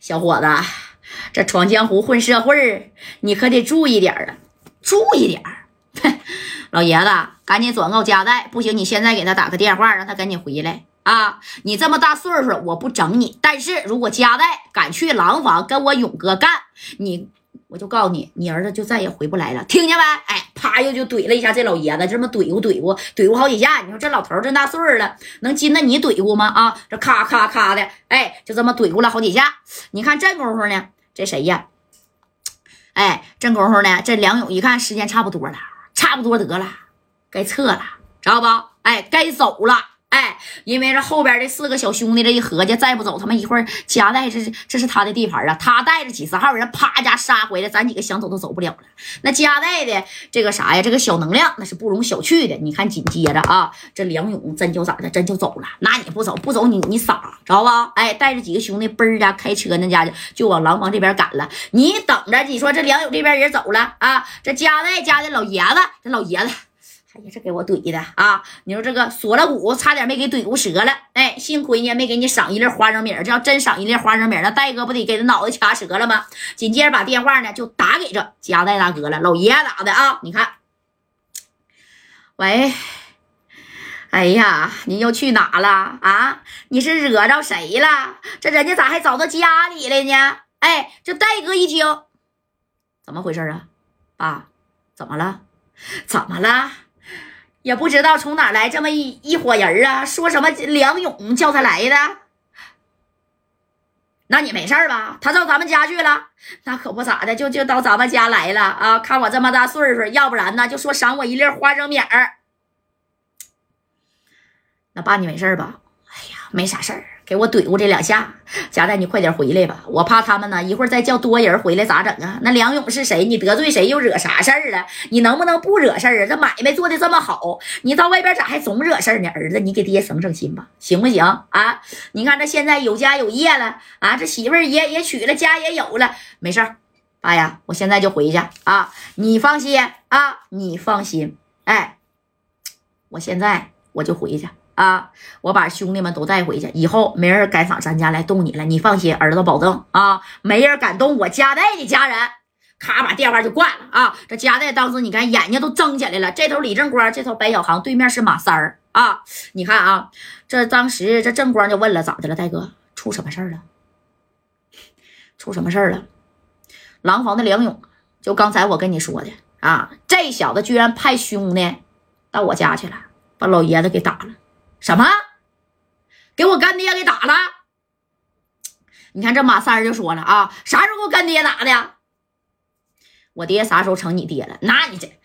小伙子，这闯江湖混社会你可得注意点啊，注意点老爷子，赶紧转告加代，不行，你现在给他打个电话，让他赶紧回来啊！你这么大岁数，我不整你。但是如果加代敢去廊坊跟我勇哥干，你。我就告诉你，你儿子就再也回不来了，听见没？哎，啪，又就怼了一下这老爷子，这么怼过怼过怼过好几下。你说这老头这大岁数了，能经得你怼过吗？啊，这咔咔咔的，哎，就这么怼过了好几下。你看这功夫呢，这谁呀？哎，这功夫呢，这梁勇一看时间差不多了，差不多得了，该撤了，知道不？哎，该走了。哎，因为这后边的四个小兄弟这一合计，再不走，他们一会儿夹带这是这是他的地盘啊！他带着几十号人，啪家杀回来，咱几个想走都走不了了。那夹带的这个啥呀？这个小能量那是不容小觑的。你看，紧接着啊，这梁勇真就咋的？真就走了。那你不走，不走你你傻，知道吧？哎，带着几个兄弟嘣儿家开车，那家就就往廊坊这边赶了。你等着，你说这梁勇这边人走了啊？这夹带家的老爷子，这老爷子。哎呀，这给我怼的啊！你说这个锁了骨，差点没给怼骨折了。哎，幸亏呢没给你赏一粒花生米这要真赏一粒花生米那戴哥不得给他脑袋掐折了吗？紧接着把电话呢就打给这夹带大哥了。老爷打的啊，你看，喂，哎呀，你又去哪了啊？你是惹着谁了？这人家咋还找到家里了呢？哎，这戴哥一听，怎么回事啊？爸，怎么了？怎么了？也不知道从哪来这么一一伙人啊！说什么梁勇叫他来的？那你没事吧？他到咱们家去了？那可不咋的，就就到咱们家来了啊！看我这么大岁数，要不然呢，就说赏我一粒花生米儿。那爸，你没事吧？哎呀，没啥事儿。给我怼过这两下，贾带，你快点回来吧，我怕他们呢，一会儿再叫多人回来咋整啊？那梁勇是谁？你得罪谁又惹啥事儿了？你能不能不惹事儿啊？这买卖做的这么好，你到外边咋还总惹事儿呢？儿子，你给爹省省心吧，行不行啊？你看这现在有家有业了啊，这媳妇儿也也娶了，家也有了，没事儿，爸呀，我现在就回去啊，你放心啊，你放心，哎，我现在我就回去。啊！我把兄弟们都带回去，以后没人敢上咱家来动你了。你放心，儿子保证啊，没人敢动我家代的家人。咔，把电话就挂了啊！这家代当时你看眼睛都睁起来了。这头李正光，这头白小航，对面是马三儿啊！你看啊，这当时这正光就问了：咋的了，大哥？出什么事儿了？出什么事儿了？廊坊的梁勇，就刚才我跟你说的啊，这小子居然派兄弟到我家去了，把老爷子给打了。什么？给我干爹给打了？你看这马三儿就说了啊，啥时候给我干爹打的？我爹啥时候成你爹了？那你这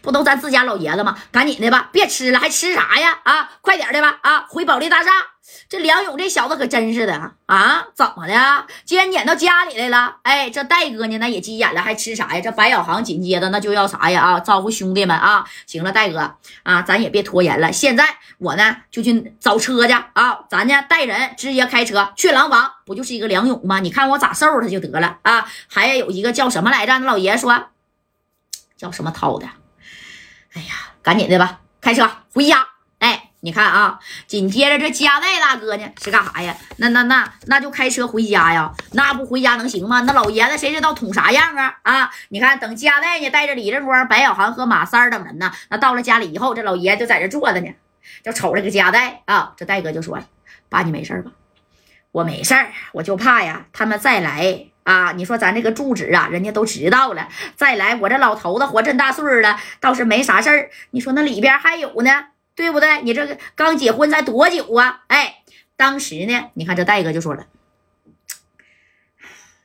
不都咱自家老爷子吗？赶紧的吧，别吃了，还吃啥呀？啊，快点的吧！啊，回保利大厦。这梁勇这小子可真是的啊！怎么的？既然撵到家里来了，哎，这戴哥呢，那也急眼了，还吃啥呀？这白小航紧接着那就要啥呀？啊，招呼兄弟们啊！行了，戴哥啊，咱也别拖延了，现在我呢就去找车去啊！咱呢带人直接开车去廊坊，不就是一个梁勇吗？你看我咋收拾他就得了啊！还有一个叫什么来着？那老爷说叫什么涛的？哎呀，赶紧的吧，开车回家。你看啊，紧接着这加代大哥呢是干啥呀？那那那那就开车回家呀？那不回家能行吗？那老爷子谁知道捅啥样啊？啊！你看，等加代呢带着李正光、白小航和马三等人呢，那到了家里以后，这老爷子就在这坐着呢，就瞅着个加代啊。这戴哥就说了：“爸，你没事吧？我没事儿，我就怕呀，他们再来啊！你说咱这个住址啊，人家都知道了，再来，我这老头子活这么大岁数了，倒是没啥事儿。你说那里边还有呢？”对不对？你这个刚结婚才多久啊？哎，当时呢，你看这戴哥就说了，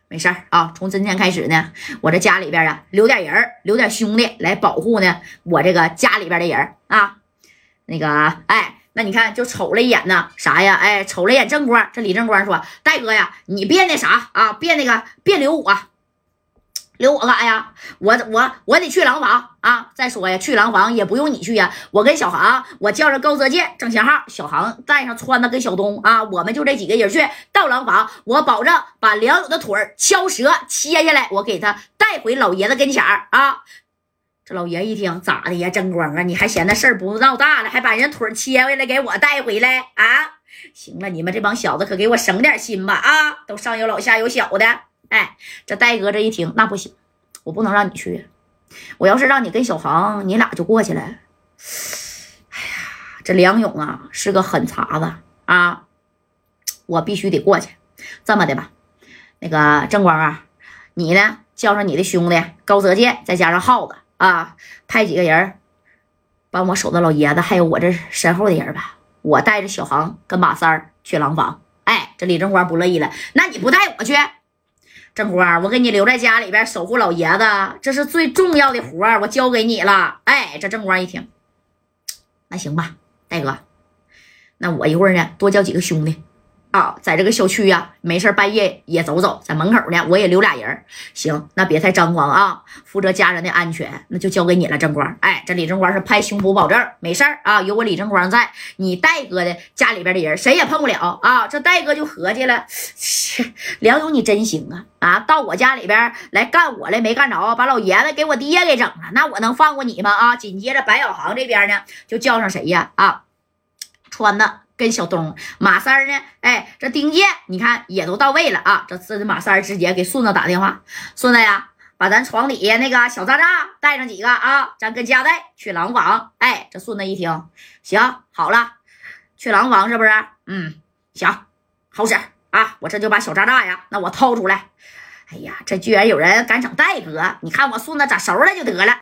没事儿啊。从今天开始呢，我这家里边啊，留点人留点兄弟来保护呢，我这个家里边的人啊。那个，哎，那你看就瞅了一眼呢，啥呀？哎，瞅了一眼正光，这李正光说，戴哥呀，你别那啥啊，别那个，别留我。留我干啥呀？我我我得去廊坊啊！再说呀，去廊坊也不用你去呀。我跟小航，我叫上高泽健、郑贤浩，小航带上川子跟小东啊，我们就这几个人去到廊坊，我保证把梁勇的腿儿敲折切下来，我给他带回老爷子跟前儿啊。这老爷一听，咋的呀？争光啊，你还嫌那事儿不闹大了，还把人腿切回来给我带回来啊？行了，你们这帮小子可给我省点心吧啊！都上有老下有小的。哎，这戴哥这一听，那不行，我不能让你去。我要是让你跟小航，你俩就过去了。哎呀，这梁勇啊是个狠茬子啊，我必须得过去。这么的吧，那个正光啊，你呢叫上你的兄弟高泽健，再加上耗子啊，派几个人帮我守着老爷子，还有我这身后的人吧。我带着小航跟马三儿去廊坊。哎，这李正光不乐意了，那你不带我去？正光，我给你留在家里边守护老爷子，这是最重要的活儿，我交给你了。哎，这正光一听，那行吧，戴哥，那我一会儿呢，多叫几个兄弟。啊，在这个小区呀，没事半夜也走走，在门口呢，我也留俩人。行，那别太张狂啊，负责家人的安全，那就交给你了，正光。哎，这李正光是拍胸脯保证，没事儿啊，有我李正光在，你戴哥的家里边的人谁也碰不了啊。这戴哥就合计了，梁勇你真行啊啊，到我家里边来干我来没干着，把老爷子给我爹给整了，那我能放过你吗？啊，紧接着白小航这边呢，就叫上谁呀？啊，川子。跟小东、马三呢？哎，这丁健，你看也都到位了啊！这次马三直接给顺子打电话：“顺子呀，把咱床底下那个小渣渣带上几个啊，咱跟家带去廊坊。”哎，这顺子一听，行，好了，去廊坊是不是？嗯，行，好使啊！我这就把小渣渣呀，那我掏出来。哎呀，这居然有人敢整戴哥，你看我孙子咋收了就得了。